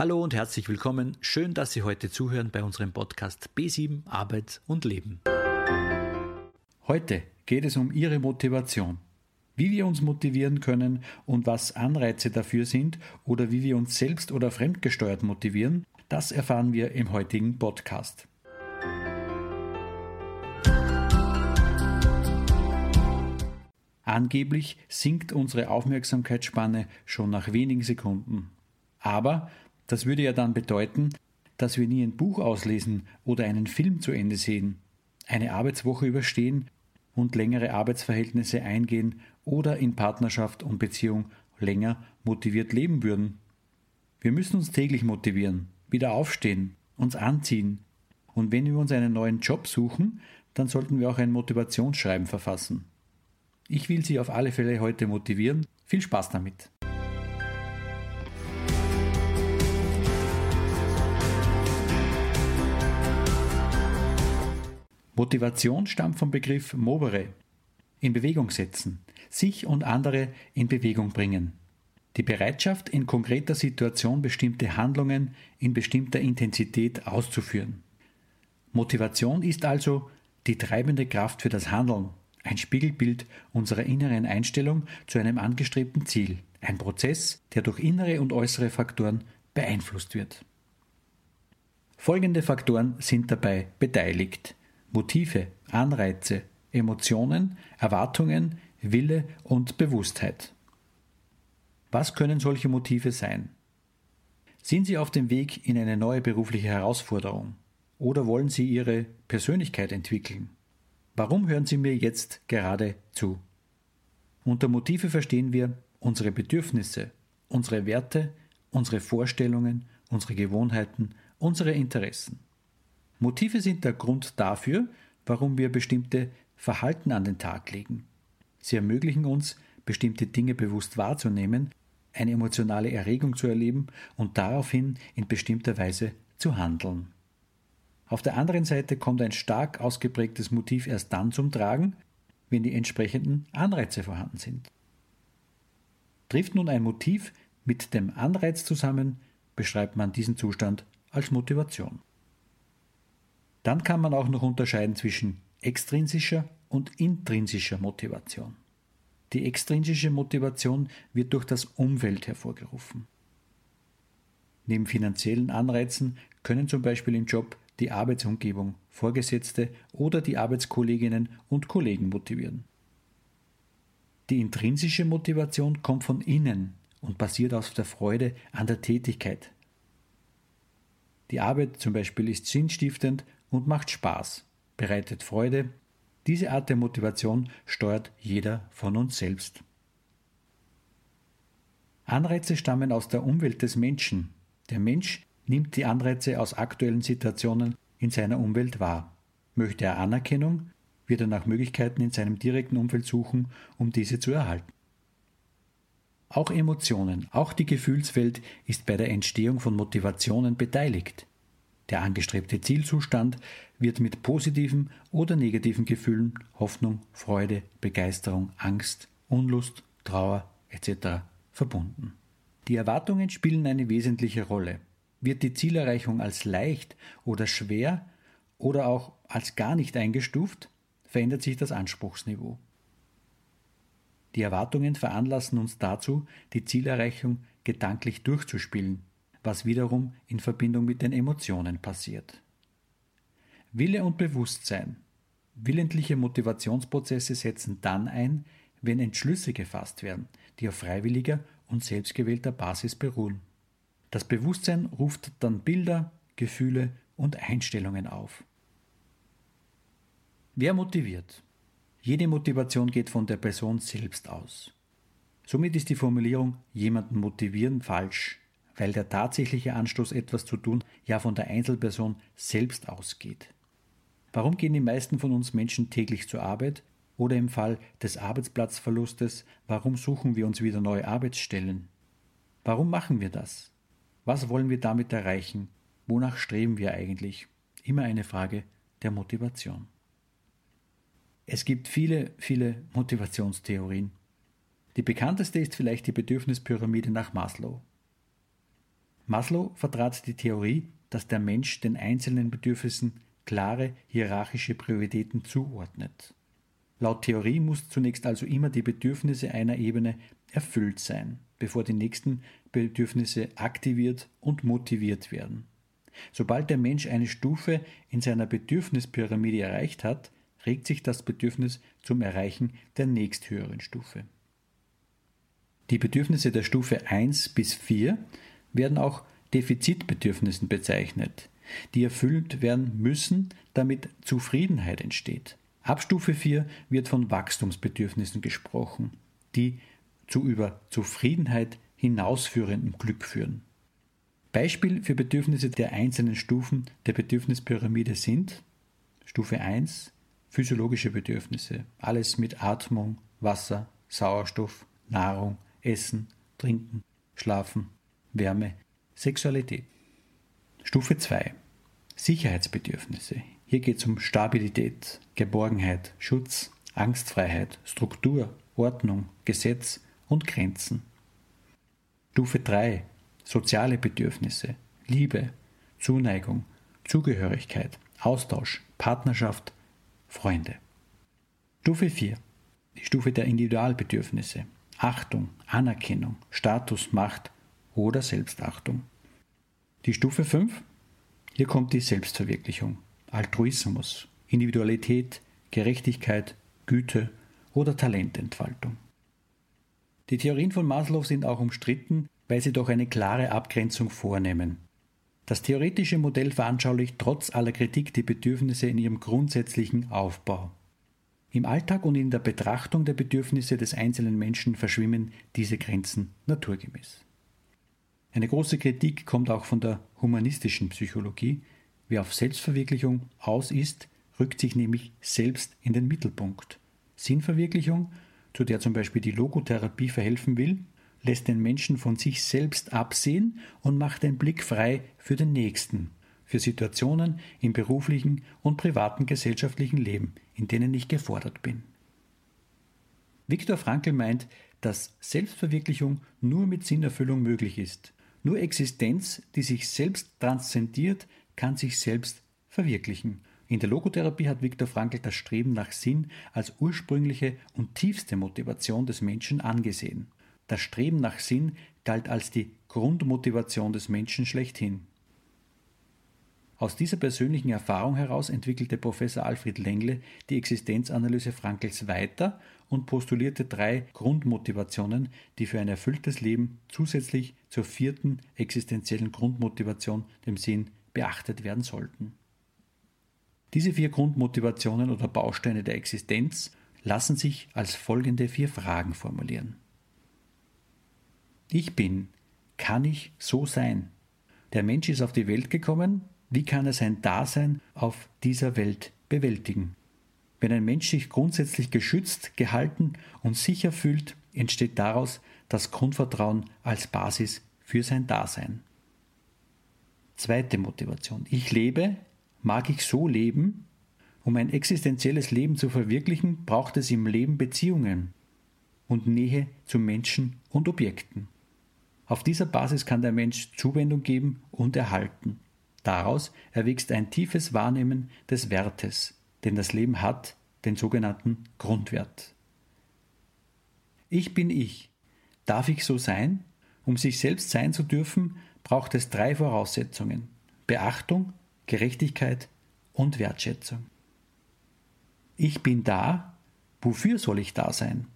Hallo und herzlich willkommen. Schön, dass Sie heute zuhören bei unserem Podcast B7 Arbeit und Leben. Heute geht es um Ihre Motivation. Wie wir uns motivieren können und was Anreize dafür sind oder wie wir uns selbst oder fremdgesteuert motivieren, das erfahren wir im heutigen Podcast. Angeblich sinkt unsere Aufmerksamkeitsspanne schon nach wenigen Sekunden. Aber das würde ja dann bedeuten, dass wir nie ein Buch auslesen oder einen Film zu Ende sehen, eine Arbeitswoche überstehen und längere Arbeitsverhältnisse eingehen oder in Partnerschaft und Beziehung länger motiviert leben würden. Wir müssen uns täglich motivieren, wieder aufstehen, uns anziehen. Und wenn wir uns einen neuen Job suchen, dann sollten wir auch ein Motivationsschreiben verfassen. Ich will Sie auf alle Fälle heute motivieren. Viel Spaß damit! Motivation stammt vom Begriff movere, in Bewegung setzen, sich und andere in Bewegung bringen. Die Bereitschaft, in konkreter Situation bestimmte Handlungen in bestimmter Intensität auszuführen. Motivation ist also die treibende Kraft für das Handeln, ein Spiegelbild unserer inneren Einstellung zu einem angestrebten Ziel, ein Prozess, der durch innere und äußere Faktoren beeinflusst wird. Folgende Faktoren sind dabei beteiligt. Motive, Anreize, Emotionen, Erwartungen, Wille und Bewusstheit. Was können solche Motive sein? Sind Sie auf dem Weg in eine neue berufliche Herausforderung? Oder wollen Sie Ihre Persönlichkeit entwickeln? Warum hören Sie mir jetzt gerade zu? Unter Motive verstehen wir unsere Bedürfnisse, unsere Werte, unsere Vorstellungen, unsere Gewohnheiten, unsere Interessen. Motive sind der Grund dafür, warum wir bestimmte Verhalten an den Tag legen. Sie ermöglichen uns, bestimmte Dinge bewusst wahrzunehmen, eine emotionale Erregung zu erleben und daraufhin in bestimmter Weise zu handeln. Auf der anderen Seite kommt ein stark ausgeprägtes Motiv erst dann zum Tragen, wenn die entsprechenden Anreize vorhanden sind. Trifft nun ein Motiv mit dem Anreiz zusammen, beschreibt man diesen Zustand als Motivation. Dann kann man auch noch unterscheiden zwischen extrinsischer und intrinsischer Motivation. Die extrinsische Motivation wird durch das Umfeld hervorgerufen. Neben finanziellen Anreizen können zum Beispiel im Job die Arbeitsumgebung, Vorgesetzte oder die Arbeitskolleginnen und Kollegen motivieren. Die intrinsische Motivation kommt von innen und basiert auf der Freude an der Tätigkeit. Die Arbeit zum Beispiel ist sinnstiftend und macht Spaß, bereitet Freude. Diese Art der Motivation steuert jeder von uns selbst. Anreize stammen aus der Umwelt des Menschen. Der Mensch nimmt die Anreize aus aktuellen Situationen in seiner Umwelt wahr. Möchte er Anerkennung, wird er nach Möglichkeiten in seinem direkten Umfeld suchen, um diese zu erhalten. Auch Emotionen, auch die Gefühlswelt ist bei der Entstehung von Motivationen beteiligt. Der angestrebte Zielzustand wird mit positiven oder negativen Gefühlen, Hoffnung, Freude, Begeisterung, Angst, Unlust, Trauer etc. verbunden. Die Erwartungen spielen eine wesentliche Rolle. Wird die Zielerreichung als leicht oder schwer oder auch als gar nicht eingestuft, verändert sich das Anspruchsniveau. Die Erwartungen veranlassen uns dazu, die Zielerreichung gedanklich durchzuspielen, was wiederum in Verbindung mit den Emotionen passiert. Wille und Bewusstsein. Willentliche Motivationsprozesse setzen dann ein, wenn Entschlüsse gefasst werden, die auf freiwilliger und selbstgewählter Basis beruhen. Das Bewusstsein ruft dann Bilder, Gefühle und Einstellungen auf. Wer motiviert? Jede Motivation geht von der Person selbst aus. Somit ist die Formulierung jemanden motivieren falsch, weil der tatsächliche Anstoß, etwas zu tun, ja von der Einzelperson selbst ausgeht. Warum gehen die meisten von uns Menschen täglich zur Arbeit? Oder im Fall des Arbeitsplatzverlustes, warum suchen wir uns wieder neue Arbeitsstellen? Warum machen wir das? Was wollen wir damit erreichen? Wonach streben wir eigentlich? Immer eine Frage der Motivation. Es gibt viele, viele Motivationstheorien. Die bekannteste ist vielleicht die Bedürfnispyramide nach Maslow. Maslow vertrat die Theorie, dass der Mensch den einzelnen Bedürfnissen klare hierarchische Prioritäten zuordnet. Laut Theorie muss zunächst also immer die Bedürfnisse einer Ebene erfüllt sein, bevor die nächsten Bedürfnisse aktiviert und motiviert werden. Sobald der Mensch eine Stufe in seiner Bedürfnispyramide erreicht hat, regt sich das Bedürfnis zum Erreichen der nächsthöheren Stufe. Die Bedürfnisse der Stufe 1 bis 4 werden auch Defizitbedürfnissen bezeichnet, die erfüllt werden müssen, damit Zufriedenheit entsteht. Ab Stufe 4 wird von Wachstumsbedürfnissen gesprochen, die zu über Zufriedenheit hinausführendem Glück führen. Beispiel für Bedürfnisse der einzelnen Stufen der Bedürfnispyramide sind Stufe 1 physiologische Bedürfnisse, alles mit Atmung, Wasser, Sauerstoff, Nahrung, Essen, Trinken, Schlafen, Wärme, Sexualität. Stufe 2 Sicherheitsbedürfnisse. Hier geht es um Stabilität, Geborgenheit, Schutz, Angstfreiheit, Struktur, Ordnung, Gesetz und Grenzen. Stufe 3 Soziale Bedürfnisse, Liebe, Zuneigung, Zugehörigkeit, Austausch, Partnerschaft, Freunde. Stufe 4. Die Stufe der Individualbedürfnisse. Achtung, Anerkennung, Status, Macht oder Selbstachtung. Die Stufe 5. Hier kommt die Selbstverwirklichung, Altruismus, Individualität, Gerechtigkeit, Güte oder Talententfaltung. Die Theorien von Maslow sind auch umstritten, weil sie doch eine klare Abgrenzung vornehmen. Das theoretische Modell veranschaulicht trotz aller Kritik die Bedürfnisse in ihrem grundsätzlichen Aufbau. Im Alltag und in der Betrachtung der Bedürfnisse des einzelnen Menschen verschwimmen diese Grenzen naturgemäß. Eine große Kritik kommt auch von der humanistischen Psychologie. Wer auf Selbstverwirklichung aus ist, rückt sich nämlich selbst in den Mittelpunkt. Sinnverwirklichung, zu der zum Beispiel die Logotherapie verhelfen will, lässt den Menschen von sich selbst absehen und macht den Blick frei für den Nächsten, für Situationen im beruflichen und privaten gesellschaftlichen Leben, in denen ich gefordert bin. Viktor Frankl meint, dass Selbstverwirklichung nur mit Sinnerfüllung möglich ist. Nur Existenz, die sich selbst transzendiert, kann sich selbst verwirklichen. In der Logotherapie hat Viktor Frankl das Streben nach Sinn als ursprüngliche und tiefste Motivation des Menschen angesehen. Das Streben nach Sinn galt als die Grundmotivation des Menschen schlechthin. Aus dieser persönlichen Erfahrung heraus entwickelte Professor Alfred Lengle die Existenzanalyse Frankls weiter und postulierte drei Grundmotivationen, die für ein erfülltes Leben zusätzlich zur vierten existenziellen Grundmotivation, dem Sinn, beachtet werden sollten. Diese vier Grundmotivationen oder Bausteine der Existenz lassen sich als folgende vier Fragen formulieren. Ich bin, kann ich so sein? Der Mensch ist auf die Welt gekommen, wie kann er sein Dasein auf dieser Welt bewältigen? Wenn ein Mensch sich grundsätzlich geschützt, gehalten und sicher fühlt, entsteht daraus das Grundvertrauen als Basis für sein Dasein. Zweite Motivation. Ich lebe, mag ich so leben? Um ein existenzielles Leben zu verwirklichen, braucht es im Leben Beziehungen und Nähe zu Menschen und Objekten. Auf dieser Basis kann der Mensch Zuwendung geben und erhalten. Daraus erwächst ein tiefes Wahrnehmen des Wertes, den das Leben hat, den sogenannten Grundwert. Ich bin ich. Darf ich so sein? Um sich selbst sein zu dürfen, braucht es drei Voraussetzungen Beachtung, Gerechtigkeit und Wertschätzung. Ich bin da, wofür soll ich da sein?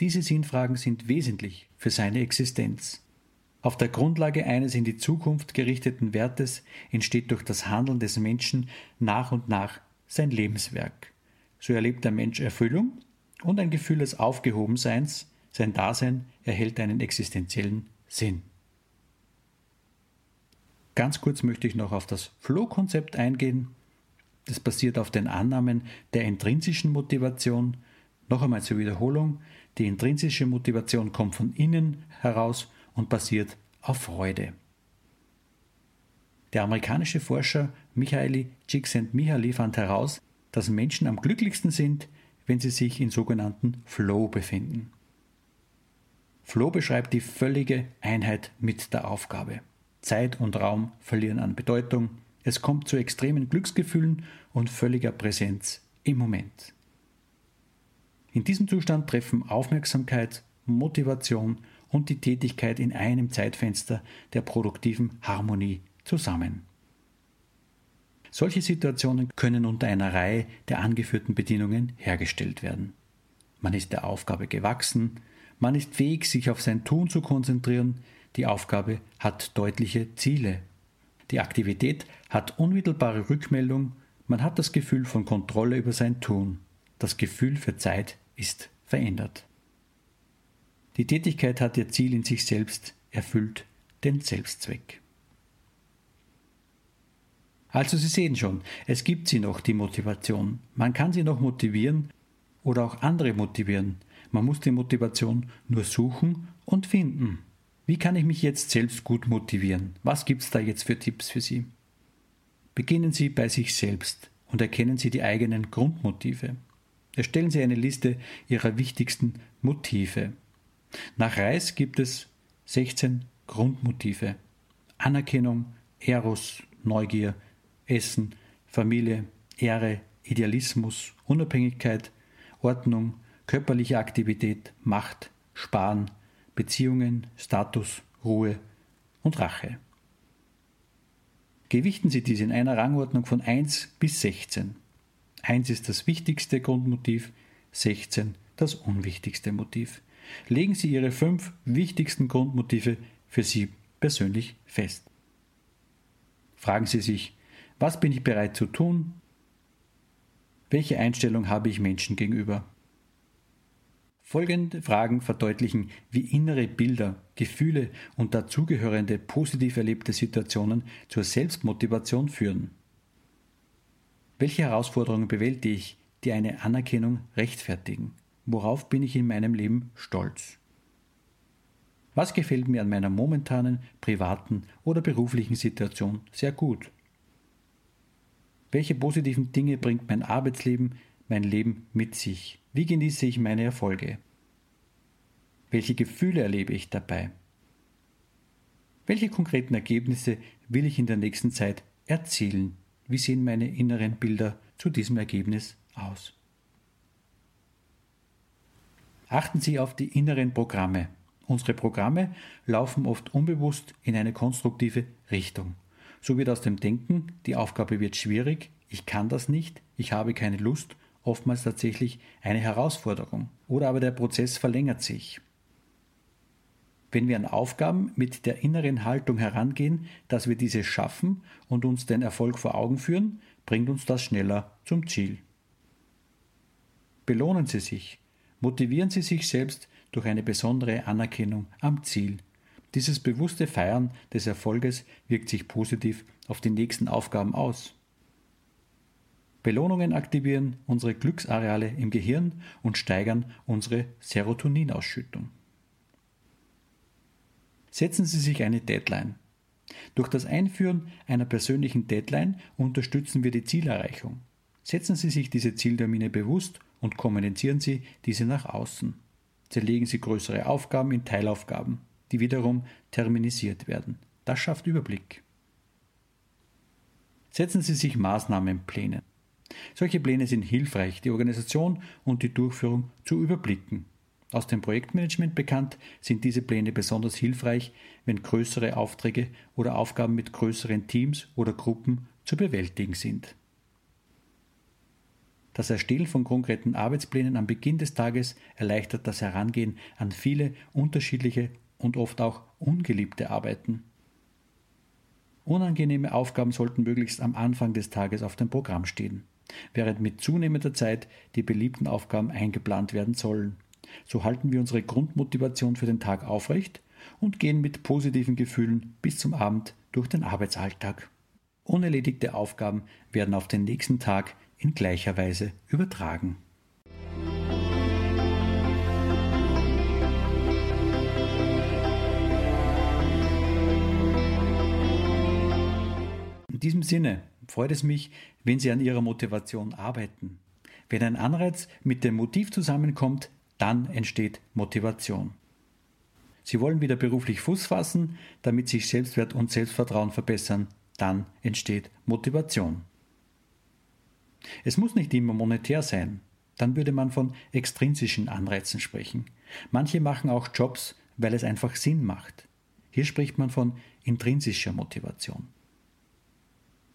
Diese Sinnfragen sind wesentlich für seine Existenz. Auf der Grundlage eines in die Zukunft gerichteten Wertes entsteht durch das Handeln des Menschen nach und nach sein Lebenswerk. So erlebt der Mensch Erfüllung und ein Gefühl des Aufgehobenseins, sein Dasein erhält einen existenziellen Sinn. Ganz kurz möchte ich noch auf das Flow-Konzept eingehen. Das basiert auf den Annahmen der intrinsischen Motivation. Noch einmal zur Wiederholung. Die intrinsische Motivation kommt von innen heraus und basiert auf Freude. Der amerikanische Forscher Michaeli Csikszentmihalyi fand heraus, dass Menschen am glücklichsten sind, wenn sie sich in sogenannten Flow befinden. Flow beschreibt die völlige Einheit mit der Aufgabe. Zeit und Raum verlieren an Bedeutung, es kommt zu extremen Glücksgefühlen und völliger Präsenz im Moment. In diesem Zustand treffen Aufmerksamkeit, Motivation und die Tätigkeit in einem Zeitfenster der produktiven Harmonie zusammen. Solche Situationen können unter einer Reihe der angeführten Bedingungen hergestellt werden. Man ist der Aufgabe gewachsen, man ist fähig, sich auf sein Tun zu konzentrieren, die Aufgabe hat deutliche Ziele. Die Aktivität hat unmittelbare Rückmeldung, man hat das Gefühl von Kontrolle über sein Tun. Das Gefühl für Zeit ist verändert. Die Tätigkeit hat ihr Ziel in sich selbst, erfüllt den Selbstzweck. Also Sie sehen schon, es gibt sie noch, die Motivation. Man kann sie noch motivieren oder auch andere motivieren. Man muss die Motivation nur suchen und finden. Wie kann ich mich jetzt selbst gut motivieren? Was gibt es da jetzt für Tipps für Sie? Beginnen Sie bei sich selbst und erkennen Sie die eigenen Grundmotive. Erstellen Sie eine Liste Ihrer wichtigsten Motive. Nach Reis gibt es 16 Grundmotive. Anerkennung, Eros, Neugier, Essen, Familie, Ehre, Idealismus, Unabhängigkeit, Ordnung, körperliche Aktivität, Macht, Sparen, Beziehungen, Status, Ruhe und Rache. Gewichten Sie diese in einer Rangordnung von 1 bis 16. 1 ist das wichtigste Grundmotiv, 16 das unwichtigste Motiv. Legen Sie Ihre fünf wichtigsten Grundmotive für Sie persönlich fest. Fragen Sie sich, was bin ich bereit zu tun? Welche Einstellung habe ich Menschen gegenüber? Folgende Fragen verdeutlichen, wie innere Bilder, Gefühle und dazugehörende positiv erlebte Situationen zur Selbstmotivation führen. Welche Herausforderungen bewältige ich, die eine Anerkennung rechtfertigen? Worauf bin ich in meinem Leben stolz? Was gefällt mir an meiner momentanen, privaten oder beruflichen Situation sehr gut? Welche positiven Dinge bringt mein Arbeitsleben, mein Leben mit sich? Wie genieße ich meine Erfolge? Welche Gefühle erlebe ich dabei? Welche konkreten Ergebnisse will ich in der nächsten Zeit erzielen? Wie sehen meine inneren Bilder zu diesem Ergebnis aus? Achten Sie auf die inneren Programme. Unsere Programme laufen oft unbewusst in eine konstruktive Richtung. So wird aus dem Denken, die Aufgabe wird schwierig, ich kann das nicht, ich habe keine Lust, oftmals tatsächlich eine Herausforderung. Oder aber der Prozess verlängert sich. Wenn wir an Aufgaben mit der inneren Haltung herangehen, dass wir diese schaffen und uns den Erfolg vor Augen führen, bringt uns das schneller zum Ziel. Belohnen Sie sich, motivieren Sie sich selbst durch eine besondere Anerkennung am Ziel dieses bewusste Feiern des Erfolges wirkt sich positiv auf die nächsten Aufgaben aus. Belohnungen aktivieren unsere Glücksareale im Gehirn und steigern unsere Serotoninausschüttung. Setzen Sie sich eine Deadline. Durch das Einführen einer persönlichen Deadline unterstützen wir die Zielerreichung. Setzen Sie sich diese Zieltermine bewusst und kommunizieren Sie diese nach außen. Zerlegen Sie größere Aufgaben in Teilaufgaben die wiederum terminisiert werden. Das schafft Überblick. Setzen Sie sich Maßnahmenpläne. Solche Pläne sind hilfreich, die Organisation und die Durchführung zu überblicken. Aus dem Projektmanagement bekannt sind diese Pläne besonders hilfreich, wenn größere Aufträge oder Aufgaben mit größeren Teams oder Gruppen zu bewältigen sind. Das Erstellen von konkreten Arbeitsplänen am Beginn des Tages erleichtert das Herangehen an viele unterschiedliche und oft auch ungeliebte Arbeiten. Unangenehme Aufgaben sollten möglichst am Anfang des Tages auf dem Programm stehen, während mit zunehmender Zeit die beliebten Aufgaben eingeplant werden sollen. So halten wir unsere Grundmotivation für den Tag aufrecht und gehen mit positiven Gefühlen bis zum Abend durch den Arbeitsalltag. Unerledigte Aufgaben werden auf den nächsten Tag in gleicher Weise übertragen. In diesem Sinne freut es mich, wenn Sie an Ihrer Motivation arbeiten. Wenn ein Anreiz mit dem Motiv zusammenkommt, dann entsteht Motivation. Sie wollen wieder beruflich Fuß fassen, damit sich Selbstwert und Selbstvertrauen verbessern. Dann entsteht Motivation. Es muss nicht immer monetär sein. Dann würde man von extrinsischen Anreizen sprechen. Manche machen auch Jobs, weil es einfach Sinn macht. Hier spricht man von intrinsischer Motivation.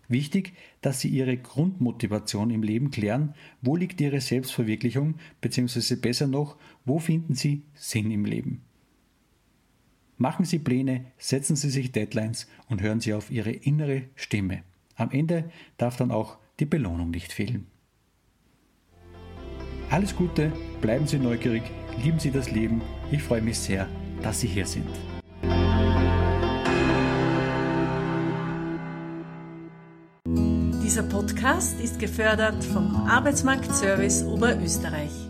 Wichtig, dass Sie Ihre Grundmotivation im Leben klären, wo liegt Ihre Selbstverwirklichung, beziehungsweise besser noch, wo finden Sie Sinn im Leben. Machen Sie Pläne, setzen Sie sich Deadlines und hören Sie auf Ihre innere Stimme. Am Ende darf dann auch die Belohnung nicht fehlen. Alles Gute, bleiben Sie neugierig, lieben Sie das Leben. Ich freue mich sehr, dass Sie hier sind. Dieser Podcast ist gefördert vom Arbeitsmarktservice Oberösterreich.